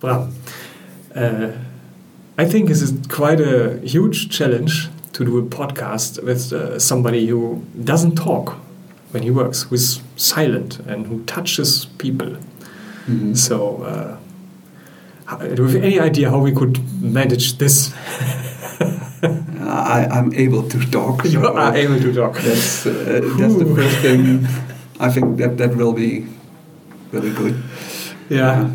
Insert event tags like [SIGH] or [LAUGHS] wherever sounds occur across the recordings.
Bram, uh, I think this is quite a huge challenge to do a podcast with uh, somebody who doesn't talk when he works, who's silent and who touches people. Mm -hmm. So, uh, do you have any idea how we could manage this? [LAUGHS] I, am able to talk. [LAUGHS] You so are able to talk. That's, uh, that's the first thing. I think that that will be really good. Yeah.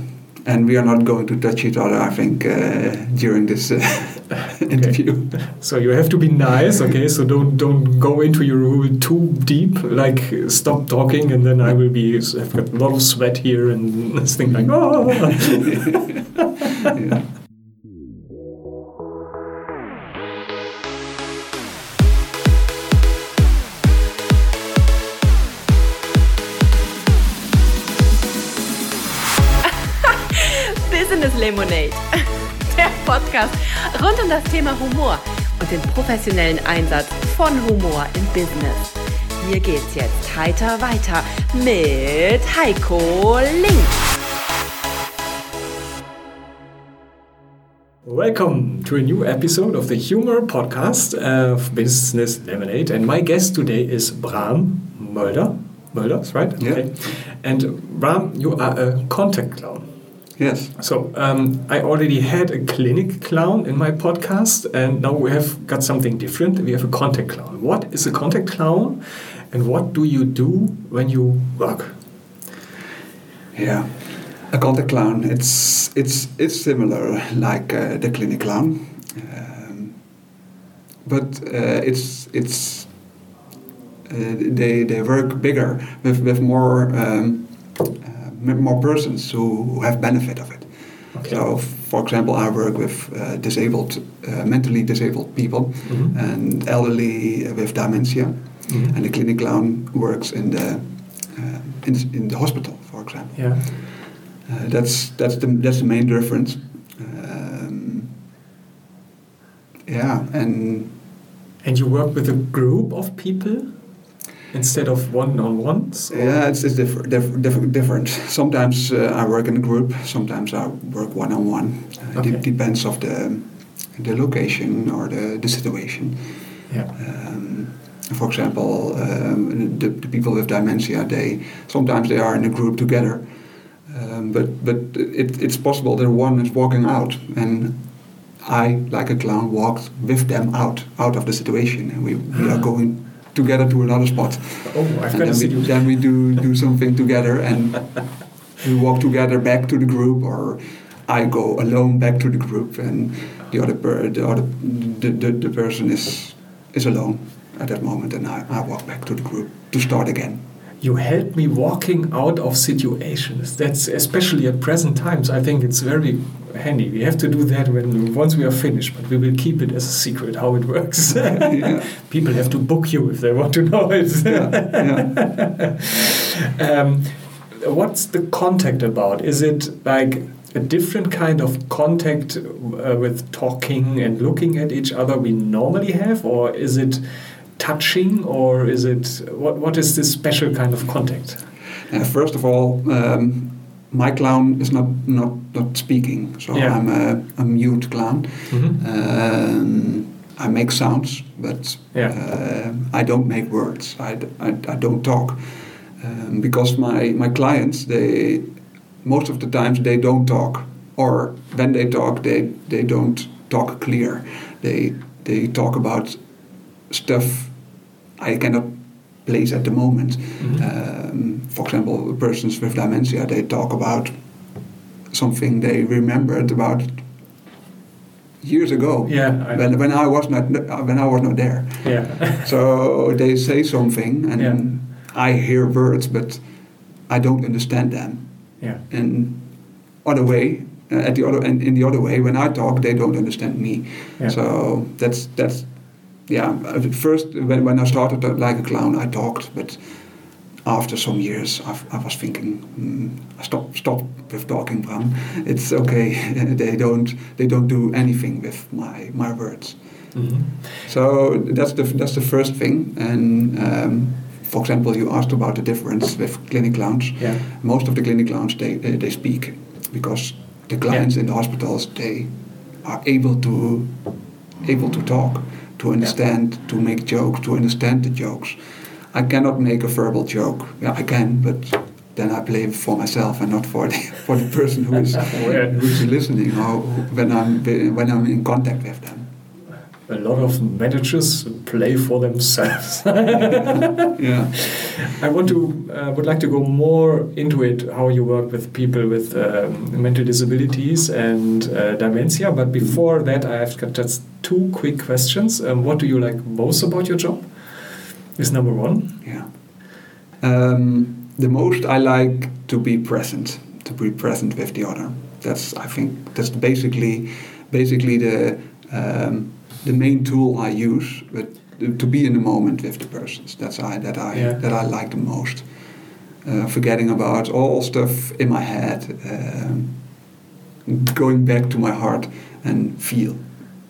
And we are not going to touch each other, I think, uh, during this uh, [LAUGHS] interview. So you have to be nice, okay? So don't don't go into your rule too deep. Like stop talking, and then I will be. I've got a lot of sweat here and things like oh. [LAUGHS] yeah. Lemonade, [LAUGHS] der Podcast rund um das Thema Humor und den professionellen Einsatz von Humor im Business. Hier geht's jetzt heiter weiter mit Heiko Link. Welcome to a new episode of the Humor Podcast of Business Lemonade. And my guest today is Bram Mulder. Mulder, right? Yeah. Okay. And Bram, you are a contact clown. Yes. So um, I already had a clinic clown in my podcast, and now we have got something different. We have a contact clown. What is a contact clown, and what do you do when you work? Yeah, a contact clown. It's it's it's similar like uh, the clinic clown, um, but uh, it's it's uh, they they work bigger with with more. Um, more persons who have benefit of it. Okay. So, for example, I work with uh, disabled, uh, mentally disabled people mm-hmm. and elderly with dementia, mm-hmm. and the clinic clown works in the uh, in, in, the hospital, for example. Yeah. Uh, that's that's the that's the main difference. Um, yeah, and and you work with a group of people instead of one-on-ones? Yeah, it's, it's diff diff diff different. Sometimes uh, I work in a group. Sometimes I work one-on-one. Uh, okay. It depends of the the location or the, the situation. Yeah. Um, for example, um, the, the people with dementia, they sometimes they are in a group together, um, but but it, it's possible that one is walking out and I, like a clown, walked with them out out of the situation, and we, we are going together to another spot. Oh, I've got to see you. Then we do do something together, and [LAUGHS] we walk together back to the group, or I go alone back to the group, and the other per, the other the, the, the person is is alone at that moment, and I, I walk back to the group to start again you help me walking out of situations. That's especially at present times. I think it's very handy. We have to do that when once we are finished, but we will keep it as a secret how it works. yeah. [LAUGHS] People have to book you if they want to know it. yeah. yeah. [LAUGHS] um, what's the contact about? Is it like a different kind of contact uh, with talking and looking at each other we normally have, or is it? Touching, or is it what? What is this special kind of contact? Uh, first of all, um, my clown is not not not speaking, so yeah. I'm a, a, mute clown. Mm -hmm. um, I make sounds, but yeah. uh, I don't make words. I, I, I don't talk um, because my my clients they most of the times they don't talk, or when they talk they they don't talk clear. They they talk about stuff I cannot place at the moment. Mm-hmm. Um, for example, persons with dementia, they talk about something they remembered about years ago. Yeah, when, when I was not when I was not there. Yeah. [LAUGHS] [LAUGHS] so they say something, and yeah. I hear words, but I don't understand them. Yeah. And other way, uh, at the other and in the other way, when I talk, they don't understand me. Yeah. So that's that's yeah, at first when, when I started like a clown, I talked, but after some years, I've, i was thinking, mm, stop, stop with talking, Bram. It's okay. [LAUGHS] they don't, they don't do anything with my my words. Mm-hmm. So that's the that's the first thing. And um, for example, you asked about the difference with clinic clowns. Yeah. Most of the clinic clowns they they speak because the clients yeah. in the hospitals they are able to able to talk, to understand, to make jokes, to understand the jokes. I cannot make a verbal joke. Yeah, I can, but then I play for myself and not for the [LAUGHS] for the person who is [LAUGHS] who is listening or when I'm when I'm in contact with them a lot of managers play for themselves. [LAUGHS] yeah. I want to uh, would like to go more into it how you work with people with um, mental disabilities and uh, dementia. But before that, I have got just two quick questions. Um, what do you like most about your job? Is number one. Yeah. Um, the most I like to be present, to be present with the other. That's I think that's basically basically the um, the main tool I use, but to be in the moment with the persons. That's I that I yeah. that I like the most. Uh, forgetting about all stuff in my head, um, going back to my heart and feel,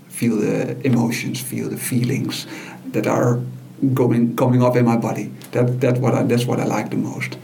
feel the emotions, feel the feelings that are going coming up in my body. That that what I, that's what I like the most.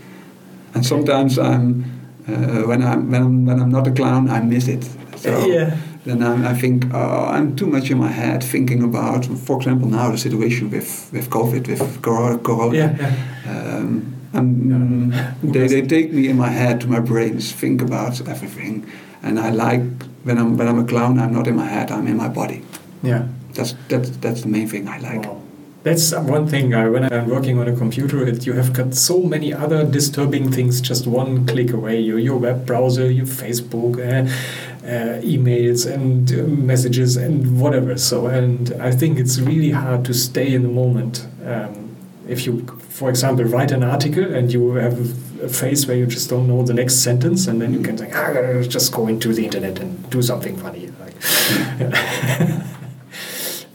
And sometimes I'm uh, when I'm when I'm when I'm not a clown, I miss it. So [LAUGHS] yeah then I, I think uh, I'm too much in my head thinking about, for example, now the situation with, with COVID, with Corona. Yeah, yeah. Um, and yeah. they, they take me in my head to my brains, think about everything, and I like when I'm when I'm a clown, I'm not in my head, I'm in my body. Yeah, that's that's that's the main thing I like. Wow. That's one thing. I, when I'm working on a computer, it, you have got so many other disturbing things just one click away. Your, your web browser, your Facebook, uh, emails and uh, messages and whatever. So, and I think it's really hard to stay in the moment. Um, if you, for example, write an article and you have a phase where you just don't know the next sentence, and then you can say, ah, just go into the internet and do something funny. Like, [LAUGHS]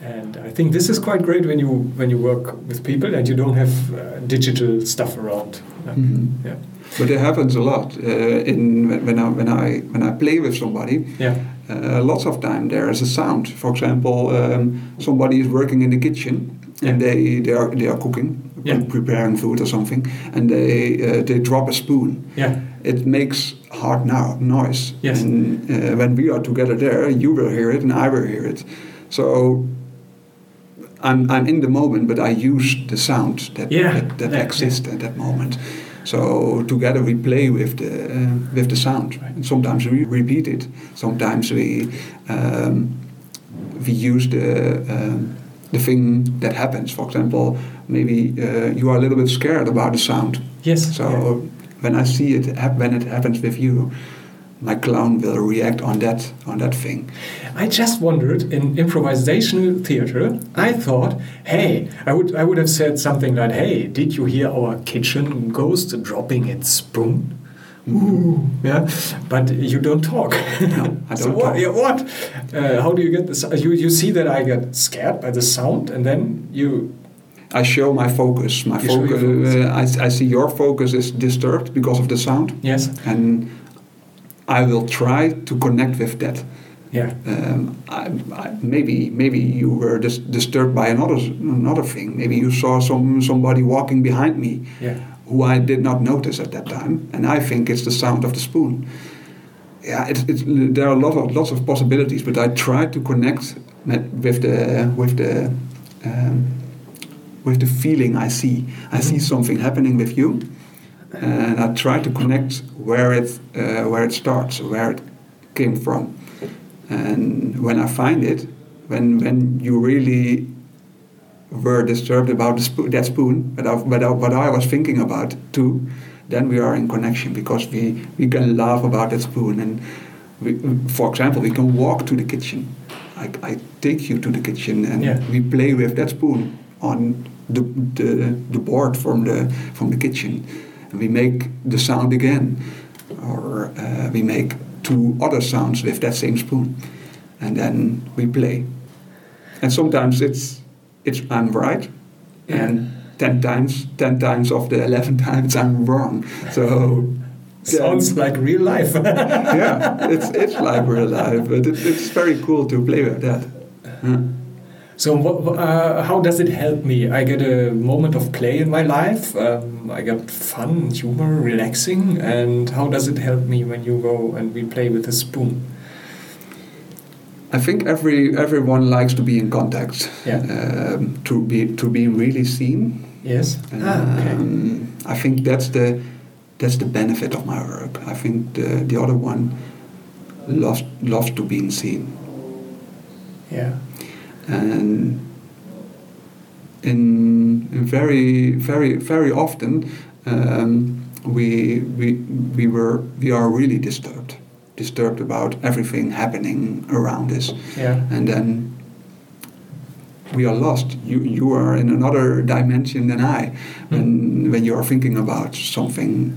and I think this is quite great when you when you work with people and you don't have uh, digital stuff around. mm -hmm. Yeah. But it happens a lot uh, in when I when I when I play with somebody. Yeah. Uh, lots of time there is a sound. For example, um, somebody is working in the kitchen yeah. and they, they are they are cooking, yeah. preparing food or something, and they uh, they drop a spoon. Yeah. It makes hard now noise. Yes. And uh, when we are together there, you will hear it and I will hear it. So I'm I'm in the moment, but I use the sound that yeah. that, that yeah. exists at that moment. So together we play with the uh, with the sound. And sometimes we repeat it. Sometimes we um, we use the um, the thing that happens. For example, maybe uh, you are a little bit scared about the sound. Yes. So yeah. when I see it when it happens with you, my clown will react on that on that thing. I just wondered in improvisational theater. I thought, hey, I would I would have said something like, hey, did you hear our kitchen ghost dropping its spoon? Ooh, yeah, but you don't talk. No, I [LAUGHS] don't so what? Yeah, what? Uh, how do you get this? You you see that I get scared by the sound, and then you I show my focus. My focus. focus. Uh, I, I see your focus is disturbed because of the sound. Yes. And I will try to connect with that. Yeah. Um, I, I, maybe maybe you were dis disturbed by another another thing. Maybe you saw some somebody walking behind me, yeah. who I did not notice at that time, and I think it's the sound of the spoon. Yeah, it's, it's, there are a lot of lots of possibilities, but I try to connect with the with the um, with the feeling I see. I mm -hmm. see something happening with you, and I try to connect where it uh, where it starts, where it came from, and when I find it, when when you really were disturbed about that spoon, but I, but I, what I was thinking about too, then we are in connection because we we can laugh about that spoon, and we, for example, we can walk to the kitchen. I, I take you to the kitchen and yeah. we play with that spoon on the, the, the board from the from the kitchen we make the sound again, or uh, we make two other sounds with that same spoon, and then we play. And sometimes it's it's I'm right, and ten times ten times of the eleven [LAUGHS] times I'm wrong. So. Sounds like real life. [LAUGHS] yeah, it's it's like real life, but it, it's very cool to play with that. So, uh, how does it help me? I get a moment of play in my life. Um, I get fun, humor, relaxing. And how does it help me when you go and we play with a spoon? I think every everyone likes to be in contact. Yeah. Um, to be to be really seen. Yes. Um, ah, okay. I think that's the that's the benefit of my work. I think the the other one loves loves to be seen. Yeah. And in, in very very very often um, we we we were we are really disturbed disturbed about everything happening around us. Yeah. And then we are lost. You you are in another dimension than I when when you are thinking about something,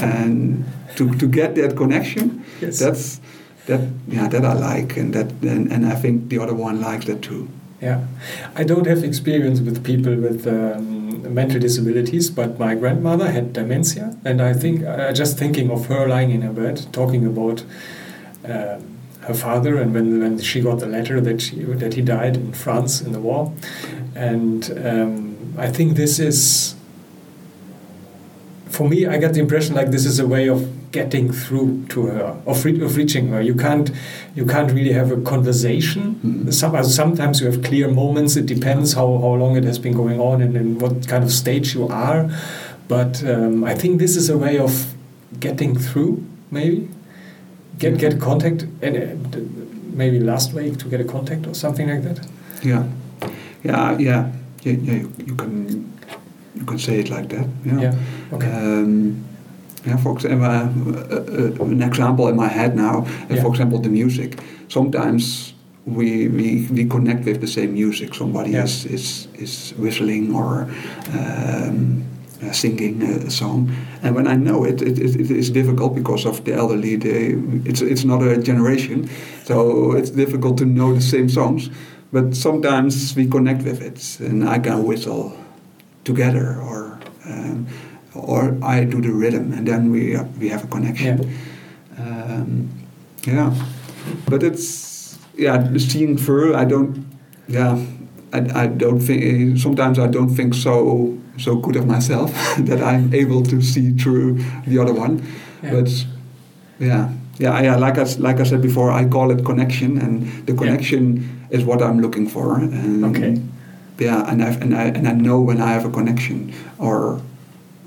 and to to get that connection, yes. that's that yeah that I like and that and, and I think the other one likes that too. Yeah, I don't have experience with people with. Um, mental disabilities, but my grandmother had dementia, and I think uh, just thinking of her lying in her bed talking about uh, her father, and when when she got the letter that she, that he died in France in the war, and um, I think this is for me. I get the impression like this is a way of getting through to her, of, re of reaching her. You can't, you can't really have a conversation. Mm-hmm. Some, sometimes you have clear moments. It depends how, how long it has been going on and in what kind of stage you are. But um, I think this is a way of getting through, maybe. Get, get contact, and uh, maybe last week to get a contact or something like that. Yeah, yeah, yeah, yeah. yeah you, you can you can say it like that. Yeah. yeah. Okay. Um, yeah, for example, uh, uh, an example in my head now, uh, yeah. for example, the music. Sometimes we, we, we connect with the same music. Somebody yeah. is, is, is whistling or um, uh, singing a song. And when I know it, it, it, it is difficult because of the elderly. They, it's, it's not a generation, so it's difficult to know the same songs. But sometimes we connect with it, and I can whistle together or. Um, or I do the rhythm, and then we uh, we have a connection. Yeah. Um, yeah, but it's yeah seeing through. I don't yeah I, I don't think sometimes I don't think so so good of myself [LAUGHS] that I'm able to see through the other one, yeah. but yeah. Yeah, yeah, like I, like I said before, I call it connection, and the connection yeah. is what I'm looking for. And okay. Yeah, and I and I and I know when I have a connection, or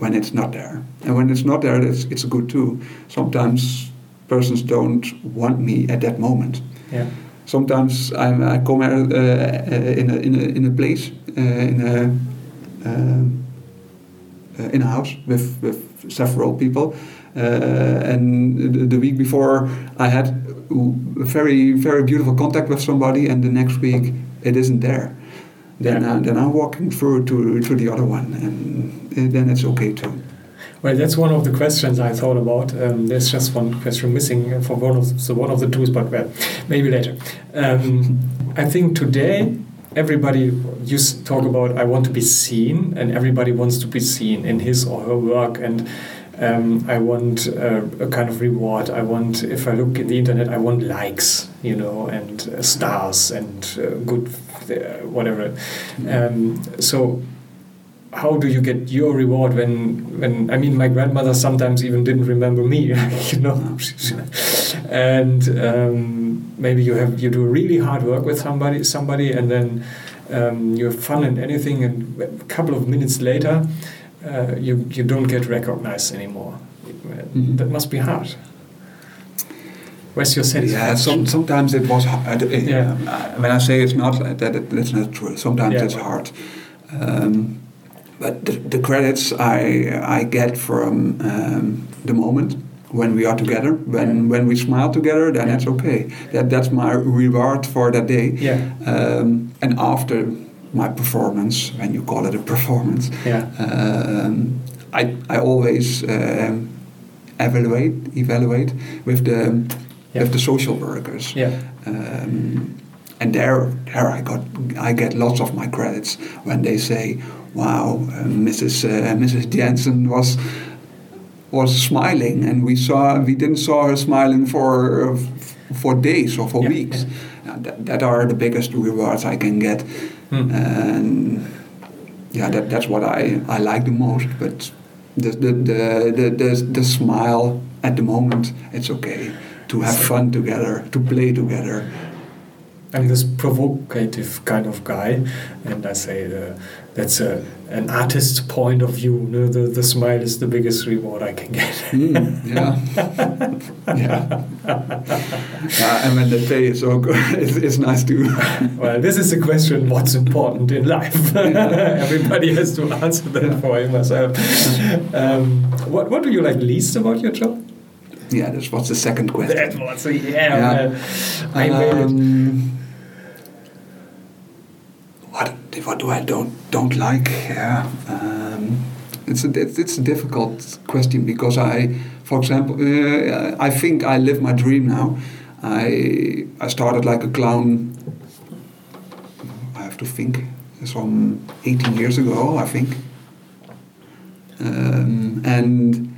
when it's not there. And when it's not there, it's, it's good too. Sometimes persons don't want me at that moment. Yeah. Sometimes I'm, I come uh, in, a, in, a, in a place, uh, in a uh, in a house with, with several people. Uh, and the, the, week before, I had a very, very beautiful contact with somebody, and the next week, it isn't there then yeah. uh, then I'm walking through to to the other one, and then it's okay too. Well, that's one of the questions I thought about. Um, there's just one question missing for one of so one of the tools, but well, maybe later. Um, I think today everybody you talk about I want to be seen, and everybody wants to be seen in his or her work, and um, I want uh, a kind of reward. I want, if I look in the internet, I want likes, you know, and uh, stars and uh, good, uh, whatever. Um, so, how do you get your reward when, when I mean, my grandmother sometimes even didn't remember me, [LAUGHS] you know, [LAUGHS] and um, maybe you have you do really hard work with somebody, somebody, and then um, you have fun and anything, and a couple of minutes later uh, you, you don't get recognized anymore. Mm-hmm. That must be hard. Where's your satisfaction? Yeah, some, sometimes it was hard. Yeah. When I say it's not, that it, that's not true. Sometimes yeah. it's hard. Um, but the, the, credits I, I get from um, the moment when we are together, when, when we smile together, then yeah. it's okay. That, that's my reward for that day. Yeah. Um, and after my performance, when you call it a performance, yeah. Um, I, I always um, evaluate evaluate with the yeah. with the social workers. Yeah. Um, and there, there I got, I get lots of my credits when they say, "Wow, uh, Mrs. Uh, Mrs. Jensen was was smiling, and we saw we didn't saw her smiling for for days or for yeah, weeks. Yeah. That, that, are the biggest rewards I can get, hmm. and yeah, that, that's what I, I like the most. But the the, the the the the smile at the moment, it's okay to have fun together, to play together. I'm this provocative kind of guy, and I say uh, that's a, an artist's point of view. Know, the, the smile is the biggest reward I can get. mm, yeah. [LAUGHS] yeah. yeah. And when the pay is so good, [LAUGHS] it's, it's nice to. [LAUGHS] well, this is the question what's important in life? Everybody has to answer that yeah. for himself. Um, what, what do you like least about your job? Yeah, that's what's the second question. That was, yeah. yeah. I um, what what do I don't don't like? Yeah, um, it's a it's a difficult question because I, for example, uh, I think I live my dream now. I I started like a clown. I have to think. Some 18 years ago, I think. Um, and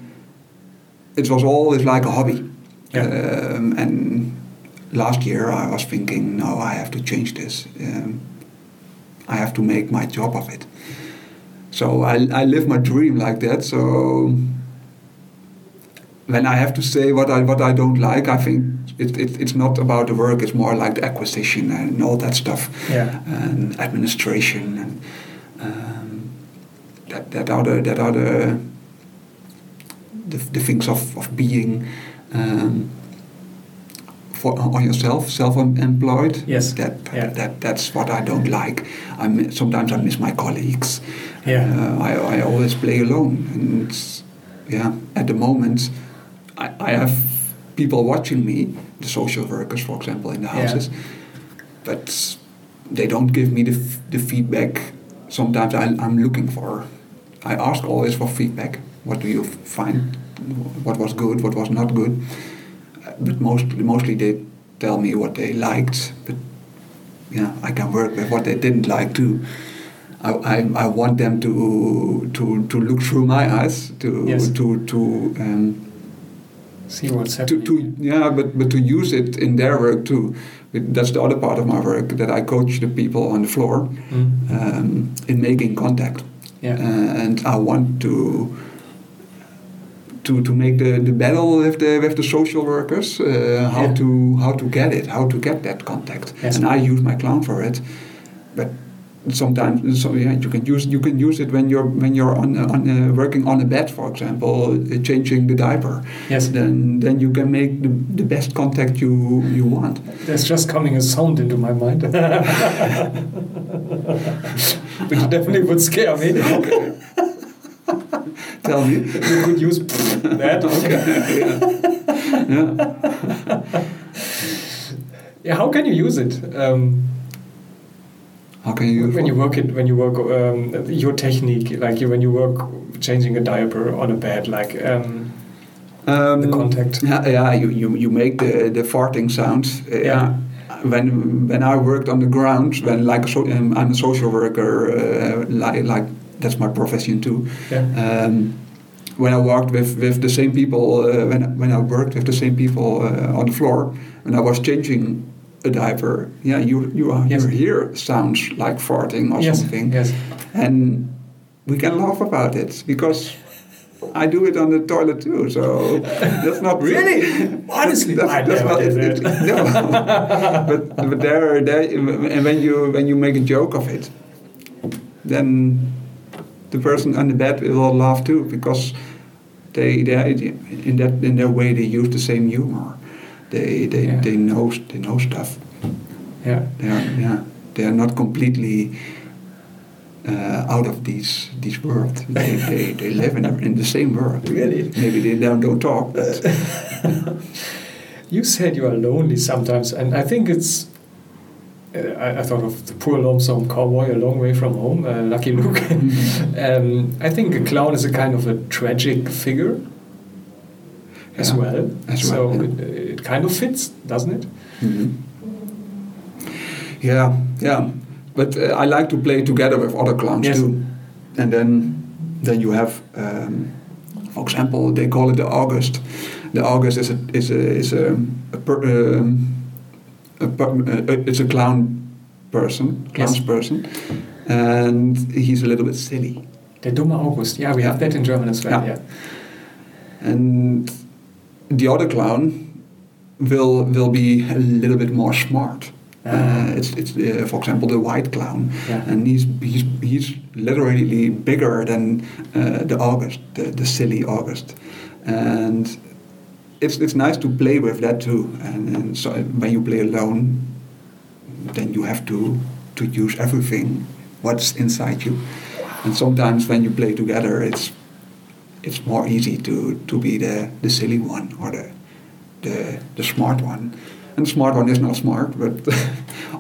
it was always like a hobby. Yeah. Um, and last year I was thinking, no, I have to change this. Um, I have to make my job of it. So I, I live my dream like that. So when I have to say what I what I don't like, I think it, it, it's not about the work. It's more like the acquisition and all that stuff, yeah. and administration and um, that that are the that are the the, the things of of being. Um, for on yourself, self-employed. Yes. That, yeah. that that's what I don't like. I sometimes I miss my colleagues. Yeah. Uh, I I always play alone, and yeah, at the moment, I I have people watching me, the social workers, for example, in the houses, yeah. but they don't give me the the feedback. Sometimes I, I'm looking for. I ask always for feedback. What do you find? What was good? What was not good? but mostly mostly they tell me what they liked. But yeah, I can work with what they didn't like too. I, I, I want them to to to look through my eyes to yes. to to um, see what's happening. To, to, yeah, but but to use it in their work too. That's the other part of my work that I coach the people on the floor mm. um, in making contact. Yeah. Uh, and I want to to, to make the, the battle with the with the social workers uh, how yeah. to how to get it how to get that contact. And I use my clown for it. But sometimes so yeah you can use you can use it when you're when you're on, on uh, working on a bed for example uh, changing the diaper. Yes. Then then you can make the, the best contact you you want. There's just coming a sound into my mind. [LAUGHS] [LAUGHS] Which definitely would scare me. Okay. Tell me. You could use that. Okay. yeah. yeah. How can you use it? Um, how can you when you work it when you work um, your technique like when you work changing a diaper on a bed like um, um, the contact yeah, yeah you, you, you make the, the farting sounds uh, yeah when when I worked on the ground when like so, um, I'm a social worker uh, like like that's my profession too. Yeah. Um, when I worked with, with the same people, uh, when, when I worked with the same people uh, on the floor, when I was changing a diaper, yeah, you you are yes. hear sounds like farting or yes. something, yes. and we can laugh about it because I do it on the toilet too, so that's not [LAUGHS] really. Honestly, that's, I that's not, did it. [LAUGHS] no, but but there, there, and when you when you make a joke of it, then the person on the bed will laugh too because they, they in that in their way they use the same humor. They they, yeah. they know they know stuff. Yeah. They are, yeah. They are not completely uh, out of these these world. [LAUGHS] They, they, they live in, in the same world. Really? Maybe they don't, don't talk. [LAUGHS] you said you are lonely sometimes, and I think it's I, I, thought of the poor lonesome cowboy a long way from home, uh, Lucky Luke. [LAUGHS] [LAUGHS] Um, I think a clown is a kind of a tragic figure yeah, as well. As so well, yeah. it, it, kind of fits, doesn't it? Mm-hmm. Yeah, yeah. But uh, I like to play together with other clowns yes. too, and then then you have. Um, For example, they call it the August. The August is a is a is a, a, per, um, a, uh, it's a clown person, clown's yes. person, and he's a little bit silly. Der dumme August. Yeah, we yeah. have that in German as well. Yeah. yeah. And the other clown will will be a little bit more smart. Uh, uh, it's, it's uh, for example the white clown, yeah. and he's he's he's literally bigger than uh, the August, the, the silly August, and it's it's nice to play with that too. And, and so when you play alone, then you have to to use everything what's inside you, and sometimes when you play together, it's it's more easy to to be the the silly one or the the the smart one and the smart one is not smart, but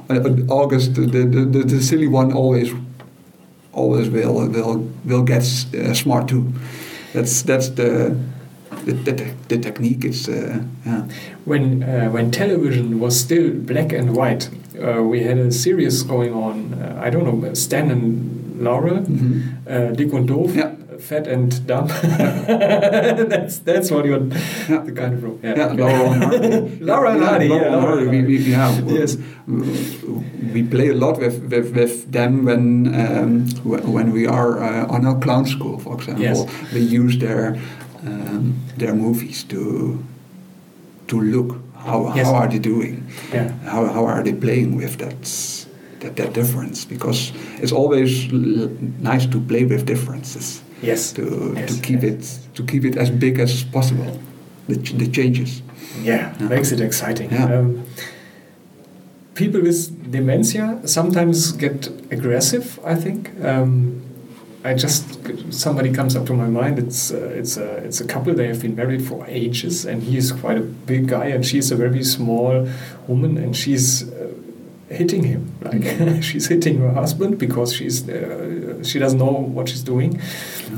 [LAUGHS] August, the, the, the, silly one, always always will will will get uh, smart too. That's that's the the, the, the technique is uh, yeah. When uh, when television was still black and white, uh, we had a series going on. Uh, I don't know, Stan and Laurel, mm -hmm. Dick und Doof. Yeah fat and dumb. [LAUGHS] that's that's what you're yeah. the kind of role. Yeah, yeah Laurel and Hardy. [LAUGHS] Laurel and Hardy. Yeah, Laurel Hardy. We, we, yeah, yes. we play a lot with, with, with them when um, when we are uh, on our clown school, for example. Yes. We use their um, their movies to to look how yes. how are they doing? Yeah. How how are they playing with that? That, that difference because it's always nice to play with differences yes. to, yes. to keep yes. it to keep it as big as possible. The, the changes. Yeah, yeah, makes it exciting. Yeah. Um, people with dementia sometimes get aggressive. I think. Um, I just somebody comes up to my mind. It's uh, it's a it's a couple. They have been married for ages, and he is quite a big guy, and she's a very small woman, and she's uh, hitting him. Like [LAUGHS] she's hitting her husband because she's uh, she doesn't know what she's doing,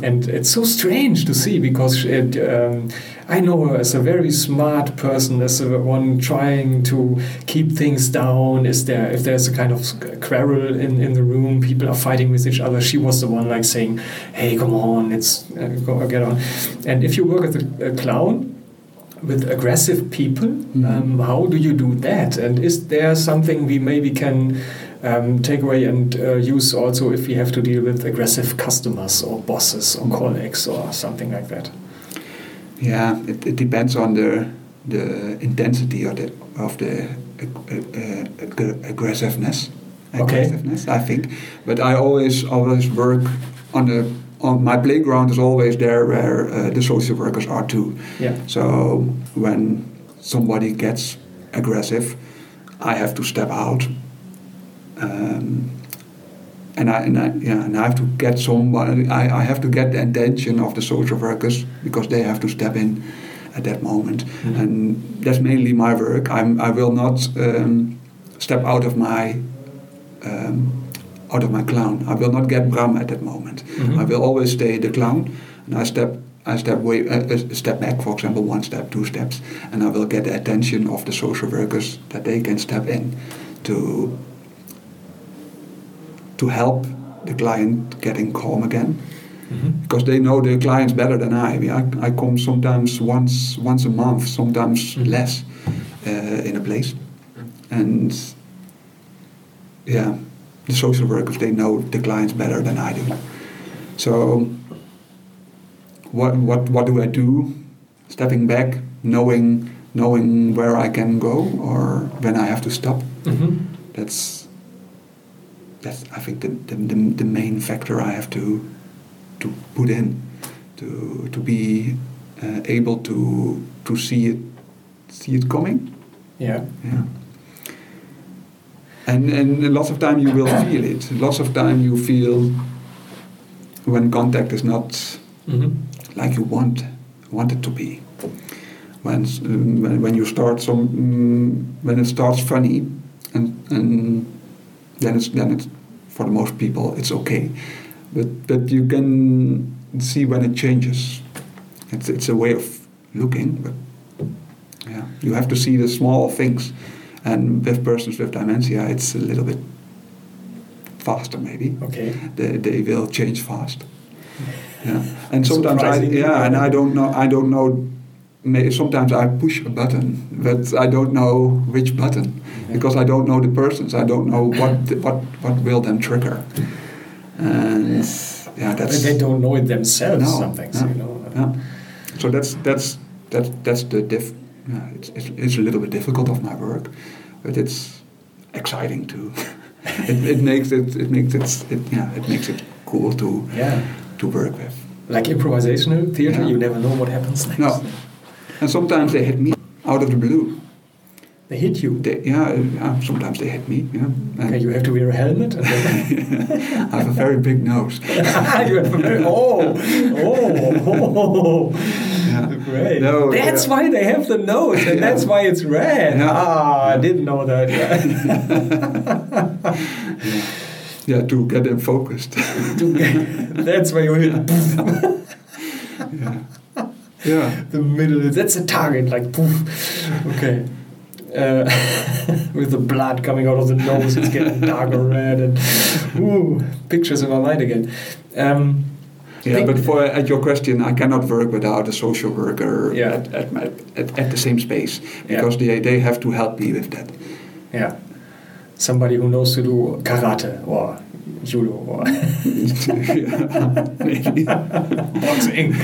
and it's so strange to see because it, um, I know her as a very smart person, as a one trying to keep things down. Is there if there's a kind of quarrel in, in the room, people are fighting with each other. She was the one like saying, "Hey, come on, let's uh, go get on." And if you work as a, a clown, with aggressive people. Mm-hmm. Um, how do you do that? And is there something we maybe can um, take away and uh, use also if we have to deal with aggressive customers or bosses or colleagues or something like that? Yeah, it, it depends on the the intensity of the of the uh, uh, aggressiveness. Aggressiveness, okay. I think. But I always always work on the on my playground is always there where uh, the social workers are too. Yeah. So when somebody gets aggressive, I have to step out. Um, and I, and I, yeah, and I have to get somebody. I, I have to get the attention of the social workers because they have to step in at that moment, mm-hmm. and that's mainly my work. I'm, I will not um, step out of my um, out of my clown. I will not get Bram at that moment. Mm-hmm. I will always stay the clown, and I step I step way uh, uh, step back, for example, one step, two steps, and I will get the attention of the social workers that they can step in to to help the client getting calm again. Mm-hmm. Because they know the clients better than I. I, I come sometimes once once a month, sometimes mm-hmm. less, uh, in a place, and yeah, the social workers they know the clients better than I do. So what what what do I do? Stepping back, knowing knowing where I can go or when I have to stop. Mm-hmm. That's that's I think the, the, the, the main factor I have to to put in to to be uh, able to to see it see it coming. Yeah. Yeah and and lots of time you will feel it. Lots of time you feel when contact is not mm-hmm. like you want want it to be. When when, when you start some mm, when it starts funny, and and then it's then it's for the most people it's okay, but but you can see when it changes. It's it's a way of looking, but yeah, you have to see the small things and with persons with dementia, it's a little bit faster, maybe. Okay. They, they will change fast. yeah. And [LAUGHS] sometimes I yeah, and I don't know. I don't know. Sometimes I push a button, but I don't know which button because I don't know the persons. I don't know what what what will them trigger. And yeah, that's But they don't know it themselves. No, you know. Yeah. So that's that's that's that's the diff. Yeah, it's, it's, it's a little bit difficult of my work, but it's exciting too. [LAUGHS] it, it makes it it makes it, it yeah it makes it cool to yeah to work with. Like improvisational theater, yeah. you never know what happens next. No, and sometimes they hit me out of the blue. They hit you. They, yeah, uh, sometimes they hit me. Yeah. okay, you have to wear a helmet. [LAUGHS] I have a very big nose. [LAUGHS] you have a very oh oh oh. Yeah. [LAUGHS] Great. No, that's why they have the nose, and yeah. that's why it's red. Yeah. Ah, I didn't know that. [LAUGHS] yeah. to get them focused. [LAUGHS] get, that's why you hit. yeah. Yeah. The middle. That's a target. Like poof. Okay. Uh, with the blood coming out of the nose, it's getting darker red, and ooh, pictures in my mind again. Um, yeah, but for at your question, I cannot work without a social worker yeah. at, at, at, at, the same space because yeah. they, they have to help me with that. Yeah, somebody who knows to do karate or judo or [LAUGHS] [LAUGHS] boxing.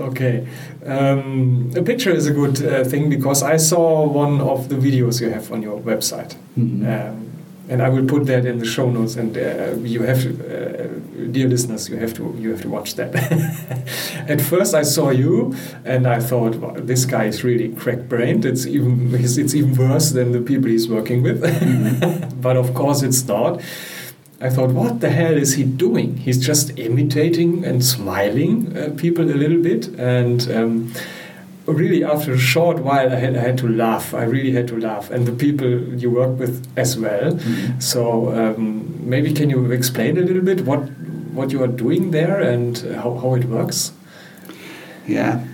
okay, um, a picture is a good uh, thing because I saw one of the videos you have on your website. Mm -hmm. um, and I will put that in the show notes. And uh, you have, to, uh, dear listeners, you have to you have to watch that. [LAUGHS] At first, I saw you, and I thought, well, this guy is really crack-brained. It's even it's even worse than the people he's working with. [LAUGHS] but of course, it's not. I thought, what the hell is he doing? He's just imitating and smiling uh, people a little bit, and. Um, really after a short while I had, I had to laugh i really had to laugh and the people you work with as well mm-hmm. so um, maybe can you explain a little bit what what you are doing there and how, how it works yeah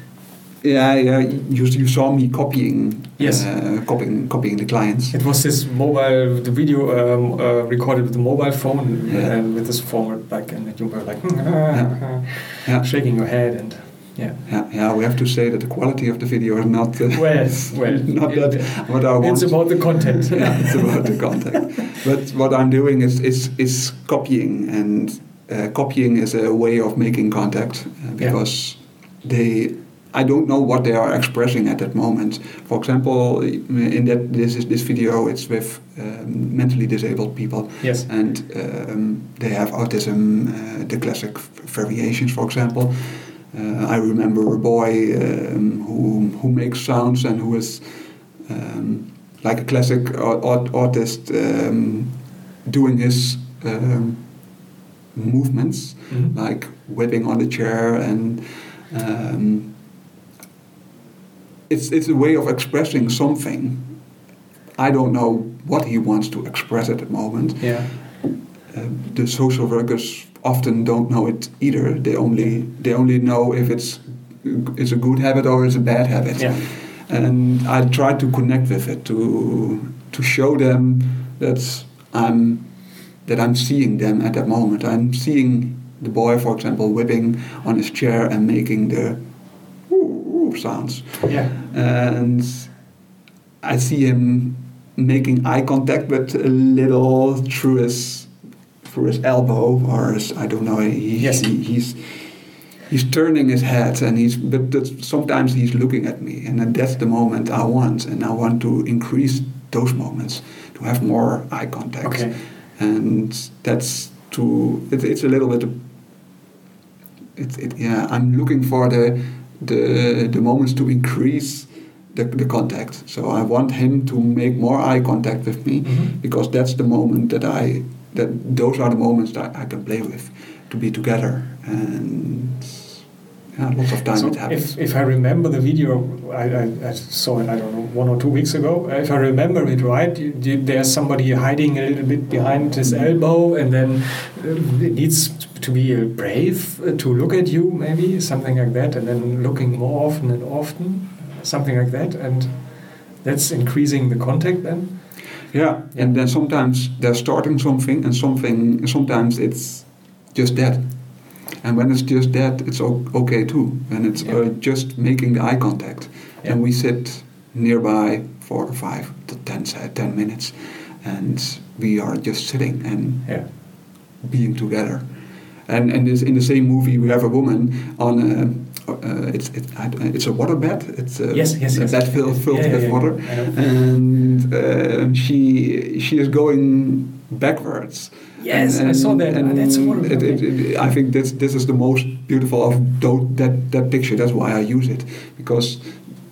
yeah, yeah. You, you saw me copying, yes, uh, copying, copying the clients. It was this mobile, the video um, uh, recorded with the mobile phone yeah. and with this forward back, and you were like [LAUGHS] yeah. yeah. [LAUGHS] shaking your head and yeah. yeah. Yeah, we have to say that the quality of the video is not uh, well, well, [LAUGHS] not it, that what I want. It's about the content. [LAUGHS] yeah, it's about the content. But what I'm doing is is is copying, and uh, copying is a way of making contact uh, because yeah. they. I don't know what they are expressing at that moment. For example, in that this is this video, it's with um, mentally disabled people, yes, and um, they have autism, uh, the classic variations, for example. Uh, I remember a boy um, who who makes sounds and who is um, like a classic artist um, doing his um, movements, mm-hmm. like whipping on the chair and. Um, it's, it's a way of expressing something. I don't know what he wants to express at the moment. Yeah. Uh, the social workers often don't know it either. They only they only know if it's it's a good habit or it's a bad habit. Yeah. And I try to connect with it to to show them that I'm that I'm seeing them at that moment. I'm seeing the boy, for example, whipping on his chair and making the sounds. Yeah. And I see him making eye contact, but a little through his through his elbow or his, I don't know. He, yes. He, he's he's turning his head and he's but sometimes he's looking at me and that's the moment I want and I want to increase those moments to have more eye contact. Okay. And that's to it, it's a little bit. It, it, yeah, I'm looking for the the the moments to increase the, the contact. So I want him to make more eye contact with me mm-hmm. because that's the moment that I that those are the moments that I can play with to be together and yeah, lots of time so it happens. If, if I remember the video, I, I, I, saw it, I don't know, one or two weeks ago. If I remember it right, there's somebody hiding a little bit behind his elbow, and then uh, it needs to be brave uh, to look at you, maybe, something like that, and then looking more often and often, something like that. And that's increasing the contact then. Yeah, and then sometimes they're starting something, and something sometimes it's just that. And when it's just that, it's okay too. And it's yeah. uh, just making the eye contact. Yeah. And we sit nearby four or five to ten, ten minutes, and we are just sitting and yeah. being together. And and this, in the same movie, we have a woman on a uh, it's it, it's a waterbed. It's a, yes, yes, yes. bed filled, filled yeah, with yeah, water, and uh, she she is going backwards. Yes, and, I saw that. And that's wonderful. It, it, it, I think this this is the most beautiful of that that picture. That's why I use it because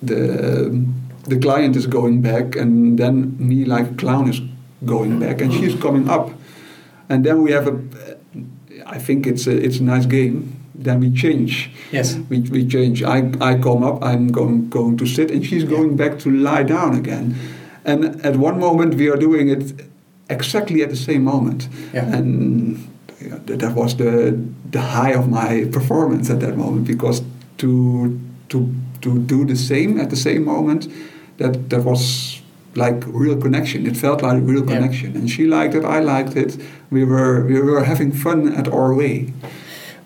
the the client is going back, and then me like a clown is going back, and she's coming up, and then we have a. I think it's a it's a nice game then we change. Yes. We, we change. I, I come up, I'm going, going to sit, and she's going back to lie down again. And at one moment, we are doing it exactly at the same moment. Yeah. And that was the, the high of my performance at that moment because to, to, to do the same at the same moment, that, that was like real connection. It felt like real connection. Yeah. And she liked it, I liked it. We were, we were having fun at our way.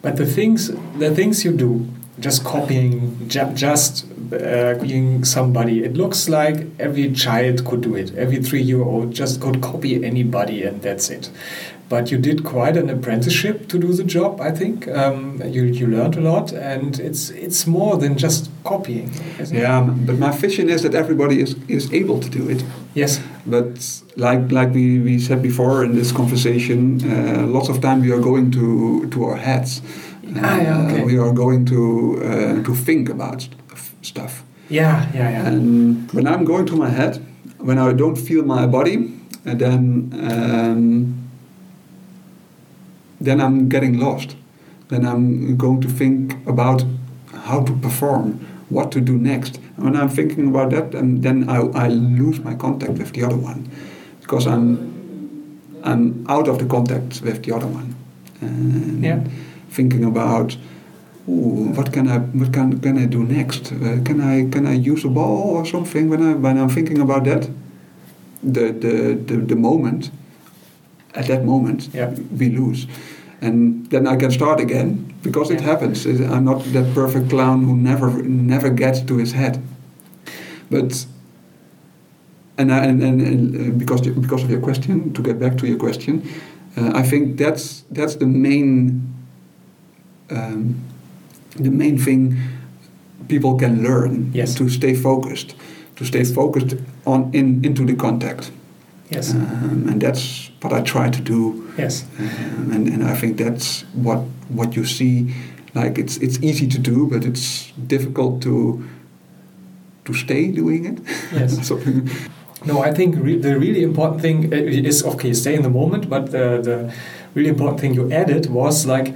But the things, the things you do, just copying, ju just uh, being somebody, it looks like every child could do it. Every three-year-old just could copy anybody, and that's it. But you did quite an apprenticeship to do the job. I think um, you you learned a lot, and it's it's more than just copying. Yeah, but my vision is that everybody is is able to do it. Yes. But like like we, we said before in this conversation, uh, lots of time we are going to to our heads. Uh, ah, yeah, okay. We are going to uh, to think about stuff. Yeah, yeah, yeah. And when I'm going to my head, when I don't feel my body, and then um, then I'm getting lost. Then I'm going to think about how to perform, what to do next. And when I'm thinking about that, and then I, I lose my contact with the other one, because I'm I'm out of the contact with the other one, and yeah. thinking about. Ooh, what can I what can, can I do next? Uh, can I can I use a ball or something? When I when I'm thinking about that, the the the, the moment at that moment yeah. we lose and then I can start again because yeah. it happens. I'm not that perfect clown who never never gets to his head. But and I, and, and, and uh, because because of your question, to get back to your question, uh, I think that's that's the main um, the main thing people can learn yes. to stay focused, to stay focused on in into the contact. Yes. Um, and that's what I try to do. Yes. Um, and, and I think that's what what you see. Like it's it's easy to do, but it's difficult to to stay doing it. Yes. [LAUGHS] no, I think re the really important thing uh, is okay, stay in the moment. But the the really important thing you added was like,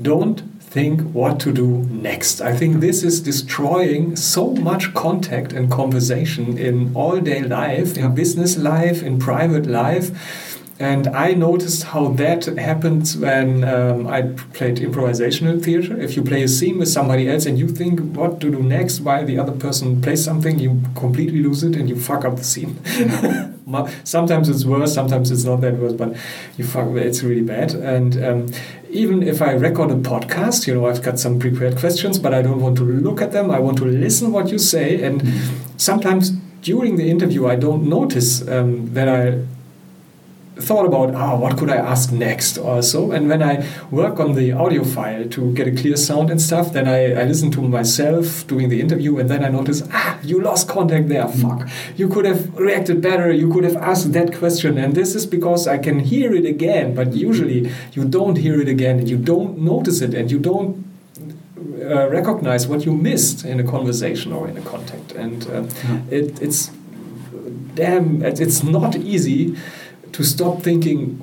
don't think what to do next. I think this is destroying so much contact and conversation in all day life, in business life, in private life. And I noticed how that happens when um, I played improvisational theater. If you play a scene with somebody else and you think what to do next while the other person plays something, you completely lose it and you fuck up the scene. [LAUGHS] sometimes it's worse, sometimes it's not that worse, but you fuck it's really bad. And um, even if I record a podcast, you know, I've got some prepared questions, but I don't want to look at them. I want to listen what you say, and sometimes during the interview, I don't notice um, that I thought about, ah, what could I ask next also? And when I work on the audio file to get a clear sound and stuff, then I, I listen to myself doing the interview and then I notice, ah, you lost contact there, fuck. You could have reacted better, you could have asked that question. And this is because I can hear it again, but usually you don't hear it again and you don't notice it and you don't uh, recognize what you missed in a conversation or in a contact. And uh, yeah. it, it's damn, it's not easy to stop thinking,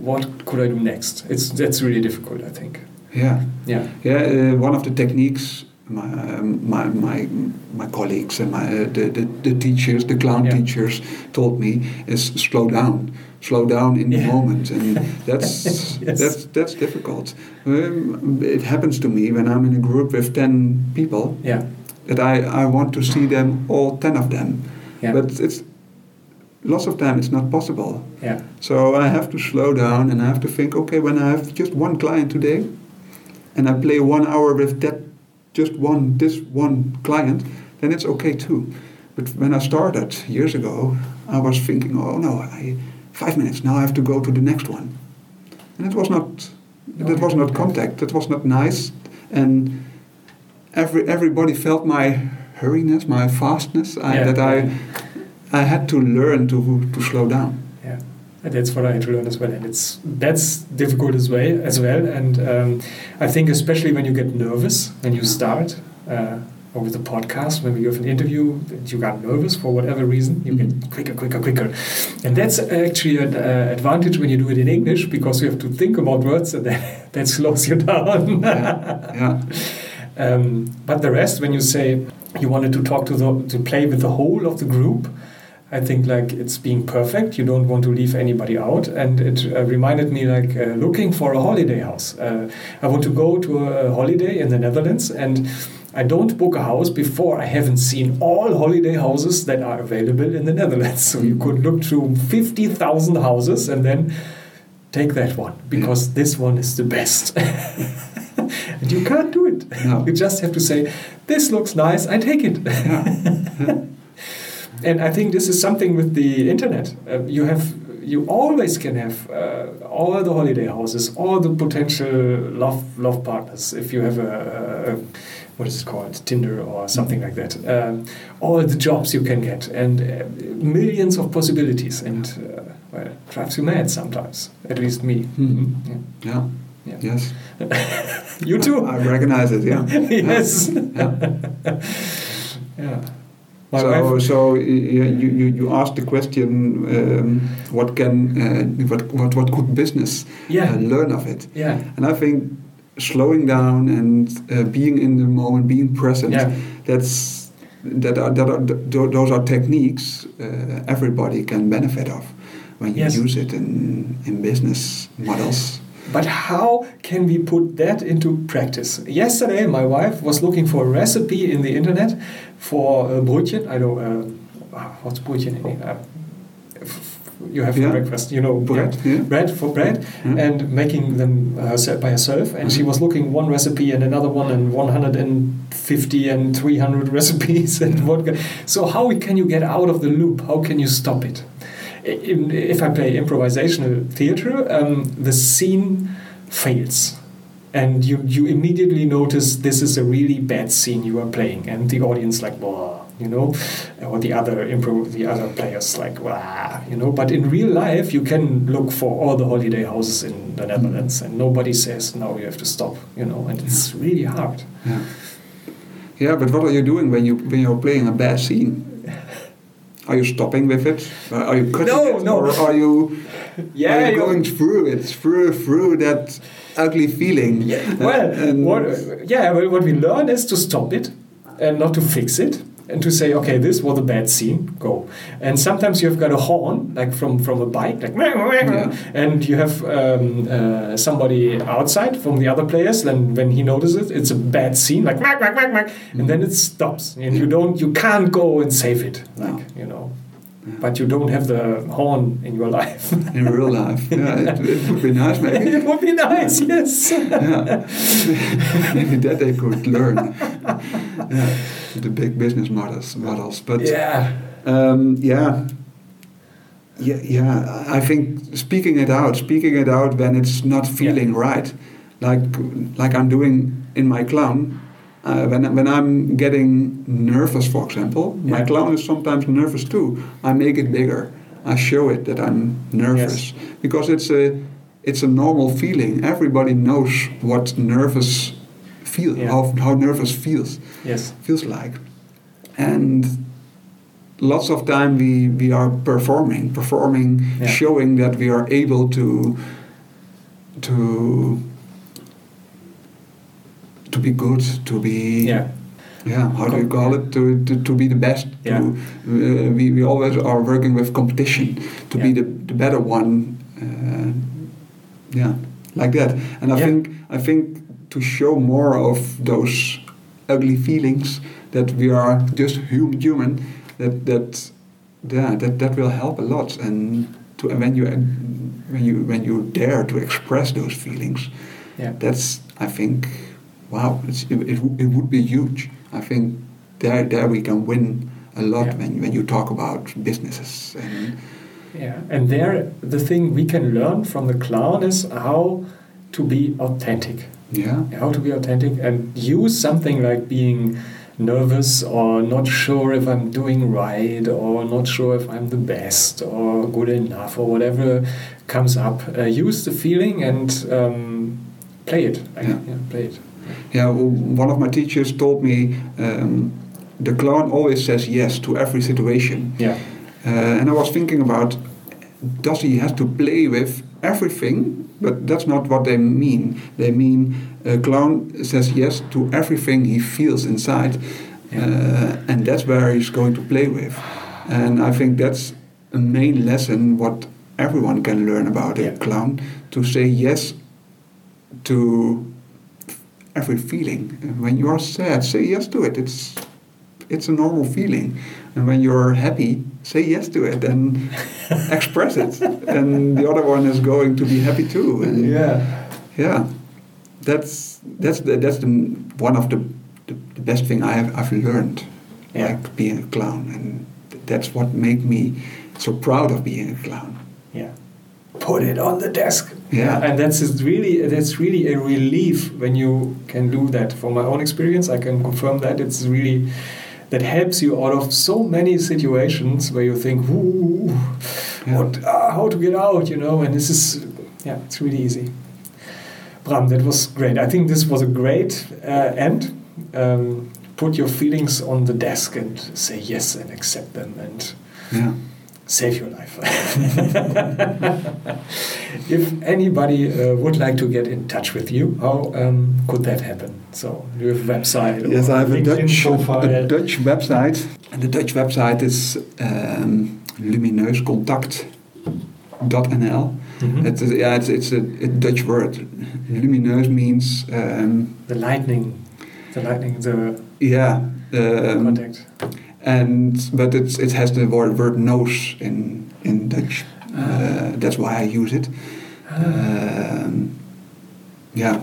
what could I do next? It's that's really difficult, I think. Yeah, yeah, yeah. Uh, one of the techniques my um, my, my my colleagues and my uh, the, the, the teachers, the clown yeah. teachers, told me is slow down, slow down in yeah. the moment, and [LAUGHS] that's yes. that's that's difficult. Um, it happens to me when I'm in a group with ten people. Yeah. That I, I want to see them all ten of them, yeah. but it's lots of time it's not possible. Yeah. So I have to slow down and I have to think, okay, when I have just one client today, and I play one hour with that just one this one client, then it's okay too. But when I started years ago, I was thinking, oh no, I, five minutes now I have to go to the next one, and it was not that was not contact. That was not nice, and every everybody felt my hurriness, my fastness. I, yeah. That I I had to learn to to slow down. Yeah, and that's what I had to learn as well, and it's that's difficult as well as well. And um, I think especially when you get nervous when you start. Uh, or with the podcast, when you have an interview, you got nervous for whatever reason, you get mm-hmm. quicker, quicker, quicker. And that's actually an uh, advantage when you do it in English because you have to think about words and that, [LAUGHS] that slows you down. yeah. yeah. [LAUGHS] Um, but the rest, when you say you wanted to talk to the, to play with the whole of the group, I think like it's being perfect. You don't want to leave anybody out, and it uh, reminded me like uh, looking for a holiday house. Uh, I want to go to a holiday in the Netherlands, and I don't book a house before I haven't seen all holiday houses that are available in the Netherlands. [LAUGHS] So you could look through 50,000 houses and then take that one because yeah. this one is the best. [LAUGHS] and you can't do it. No. You just have to say, This looks nice, I take it. Yeah. [LAUGHS] and I think this is something with the internet. Uh, you have you always can have uh, all the holiday houses, all the potential love love partners. If you have a, a what is it called, Tinder or something like that. Um, all the jobs you can get and uh, millions of possibilities, and uh, well, it drives you mad sometimes. At least me. Mm-hmm. Yeah. yeah. yeah. Yes. [LAUGHS] you too. I, I, recognize it. Yeah. [LAUGHS] yes. Yeah. yeah. [LAUGHS] My so, so you, you, you asked the question, um, what can uh, what, what what could business yeah. uh, learn of it? Yeah. And I think slowing down and uh, being in the moment, being present. Yeah. That's that are, that are those are techniques uh, everybody can benefit of when you yes. use it in in business models. But how can we put that into practice? Yesterday, my wife was looking for a recipe in the internet for a broodje. I know uh, what's broodje in English. Uh, you have yeah. for breakfast, you know, bread, yeah. bread for bread, yeah. and making them herself by herself. And she was looking one recipe and another one, and 150 and 300 [LAUGHS] recipes and what. So how can you get out of the loop? How can you stop it? If I play improvisational theater, um, the scene fails and you, you immediately notice this is a really bad scene you are playing and the audience like Whoa you know, or the other improve the other players like wow, you know. But in real life, you can look for all the holiday houses in the Netherlands, and nobody says no, you have to stop, you know, and it's really hard. Yeah. Yeah, but what are you doing when you when you're playing a bad scene? Are you stopping with it? Uh, are you cutting no, it? No, Or are you, [LAUGHS] yeah, are you going through it, through through that ugly feeling? Yeah, well, uh, what, yeah, well, what we learn is to stop it and not to fix it and to say, okay, this was a bad scene, go. And sometimes you've got a horn, like from, from a bike, like, yeah. and you have um, uh, somebody outside from the other players. Then when he notices it, it's a bad scene, like, and then it stops, and you don't, you can't go and save it, like, no. you know. Yeah. But you don't have the horn in your [LAUGHS] life. in real life, yeah, it, it, would be nice, maybe. [LAUGHS] it would be nice, yes. yeah, maybe [LAUGHS] that they could learn. Yeah the big business models models. But yeah, um, yeah, yeah, yeah. I think speaking it out, speaking it out when it's not feeling yeah. right, like like I'm doing in my clown. Uh, when when I'm getting nervous, for example, yeah. my clown is sometimes nervous too. I make it bigger. I show it that I'm nervous yes. because it's a it's a normal feeling. Everybody knows what nervous feel yeah. how, how nervous feels yes feels like and lots of time we we are performing performing yeah. showing that we are able to to to be good to be yeah yeah how do you call it to, to, to be the best yeah. to, uh, we, we always are working with competition to yeah. be the, the better one uh, yeah like that and i yeah. think i think to show more of those ugly feelings that we are just human that that yeah that that will help a lot and to when you when you when you dare to express those feelings yeah. that's I think wow, it, it, it would be huge. I think there there we can win a lot yeah. when when you talk about businesses and yeah, and there the thing we can learn from the clown is how to be authentic. Yeah, how to be authentic and use something like being nervous or not sure if I'm doing right or not sure if I'm the best or good enough or whatever comes up. Uh, use the feeling and um, play it. Yeah. yeah. play it. Yeah, well, one of my teachers told me um, the clown always says yes to every situation. Yeah. Uh, and I was thinking about does he have to play with everything? But that's not what they mean. They mean a clown says yes to everything he feels inside, yeah. uh, and that's where he's going to play with. And I think that's a main lesson what everyone can learn about a yeah. clown to say yes to every feeling. When you are sad, say yes to it. It's it's a normal feeling. And when you're happy, say yes to it and [LAUGHS] express it. And the other one is going to be happy too. And yeah. Yeah. That's that's the, that's the one of the, the, the best thing I have I've learned. Yeah. Like being a clown and that's what made me so proud of being a clown. Yeah. Put it on the desk. Yeah. And that's really that's really a relief when you can do that. From my own experience, I can confirm that it's really that helps you out of so many situations where you think, Ooh, yeah. what, uh, how to get out, you know, and this is, yeah, it's really easy. Bram, that was great. I think this was a great uh, end. Um, put your feelings on the desk and say yes and accept them and yeah save your life. [LAUGHS] if anybody uh, would like to get in touch with you, how um, could that happen? So, you have a website? Yes, I have a Dutch, a Dutch website. And the Dutch website is um, lumineuscontact.nl. Mm -hmm. It's, yeah, it's, it's a, a, Dutch word. Lumineus means... Um, the lightning. The lightning, the... Yeah. Um, contact and but it's, it has the word, word nose in in Dutch. Uh, that's why I use it. Um, yeah.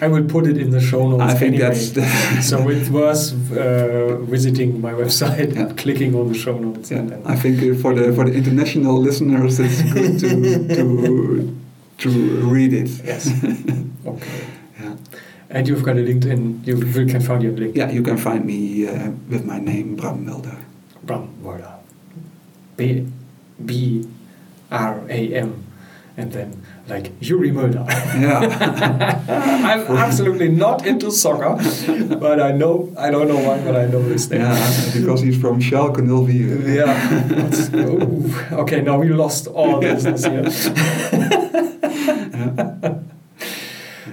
I will put it in the show notes. I think anyway. that's the so it was uh, visiting my website yeah. and [LAUGHS] clicking on the show notes. Yeah. And, I think for the for the international listeners, it's good to to [LAUGHS] to read it. Yes. [LAUGHS] okay. And you've got a LinkedIn. You, you can find your LinkedIn. Yeah, you can find me uh, with my name, Bram Mulder. Bram Mulder. B B R A M, and then like Youri Mulder. Yeah. [LAUGHS] I'm absolutely not into soccer, but I know I don't know why, but I know this name. Yeah, because he's from Schalke 04. Yeah. okay, now we lost all [LAUGHS] business here. yeah.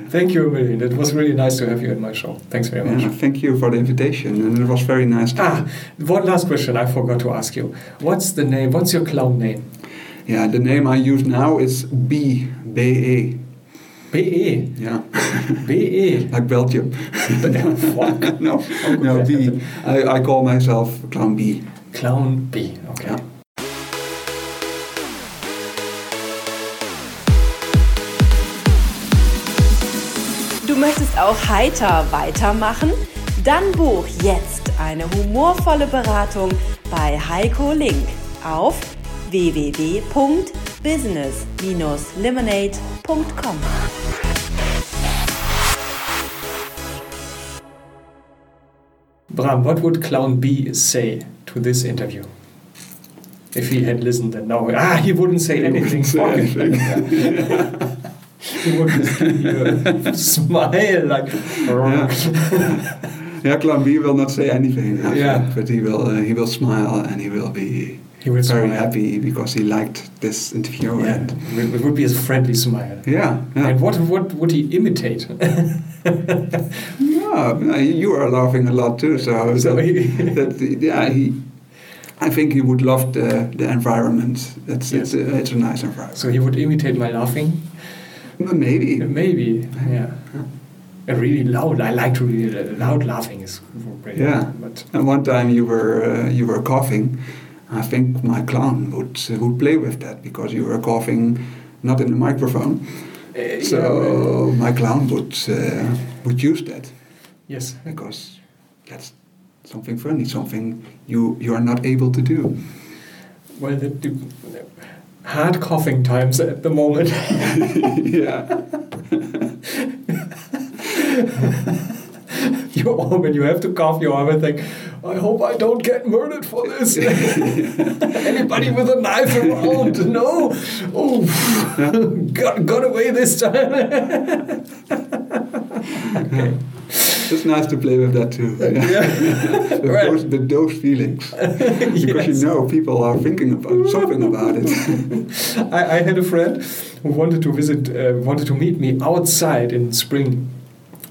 Thank you a million. It was really nice to have you in my show. Thanks very much. Yeah, thank you for the invitation, and it was very nice. ah, one last question I forgot to ask you. What's the name? What's your clown name? Yeah, the name I use now is B B E. B E. Yeah. [LAUGHS] B E. like Belgium. [LAUGHS] [LAUGHS] No, no B. I, I call myself Clown B. Clown B. Okay. Yeah. Möchtest auch heiter weitermachen? Dann buch jetzt eine humorvolle Beratung bei Heiko Link auf www.business-lemonade.com. Bram, what would Clown B say to this interview? If he had listened and now, ah, he wouldn't say anything. Wouldn't say anything. [LAUGHS] he would just give you a smile like. yeah. yeah, will not say anything. Yeah, but he will. Uh, he will smile and he will be. He will very smile. happy because he liked this interview. Yeah, and it would be a friendly smile. Yeah, yeah. And what what would he imitate? yeah, you are laughing a lot too. So, [LAUGHS] so that, he that, yeah, he I think he would love the, the environment. It's, yes. it's, a, it's a nice environment. So he would imitate my laughing? Maybe. Maybe, yeah. yeah. really loud. I like to really loud laughing is great. Yeah. But and one time you were uh, you were coughing. I think my clown would uh, would play with that because you were coughing not in the microphone, Uh, so my clown would uh, would use that. Yes. Because that's something funny, something you you are not able to do. Well, the, the hard coughing times at the moment. [LAUGHS] yeah. [LAUGHS] you when you have to cough, you always think, I hope I don't get murdered for this. [LAUGHS] Anybody with a knife around? No. Oh, got, got away this time. okay. [LAUGHS] It's nice to play with that too. [LAUGHS] Yeah. yeah. [LAUGHS] with, right. those, with, those, feelings. because yes. you know people are thinking about something about it. I, I, had a friend who wanted to visit, uh, wanted to meet me outside in spring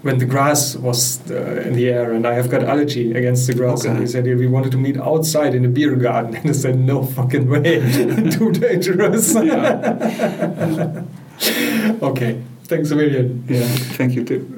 when the grass was uh, in the air and I have got allergy against the grass. Okay. And he said we wanted to meet outside in a beer garden. And I said, no fucking way. Too dangerous. okay. Thanks a million. Yeah, thank you too.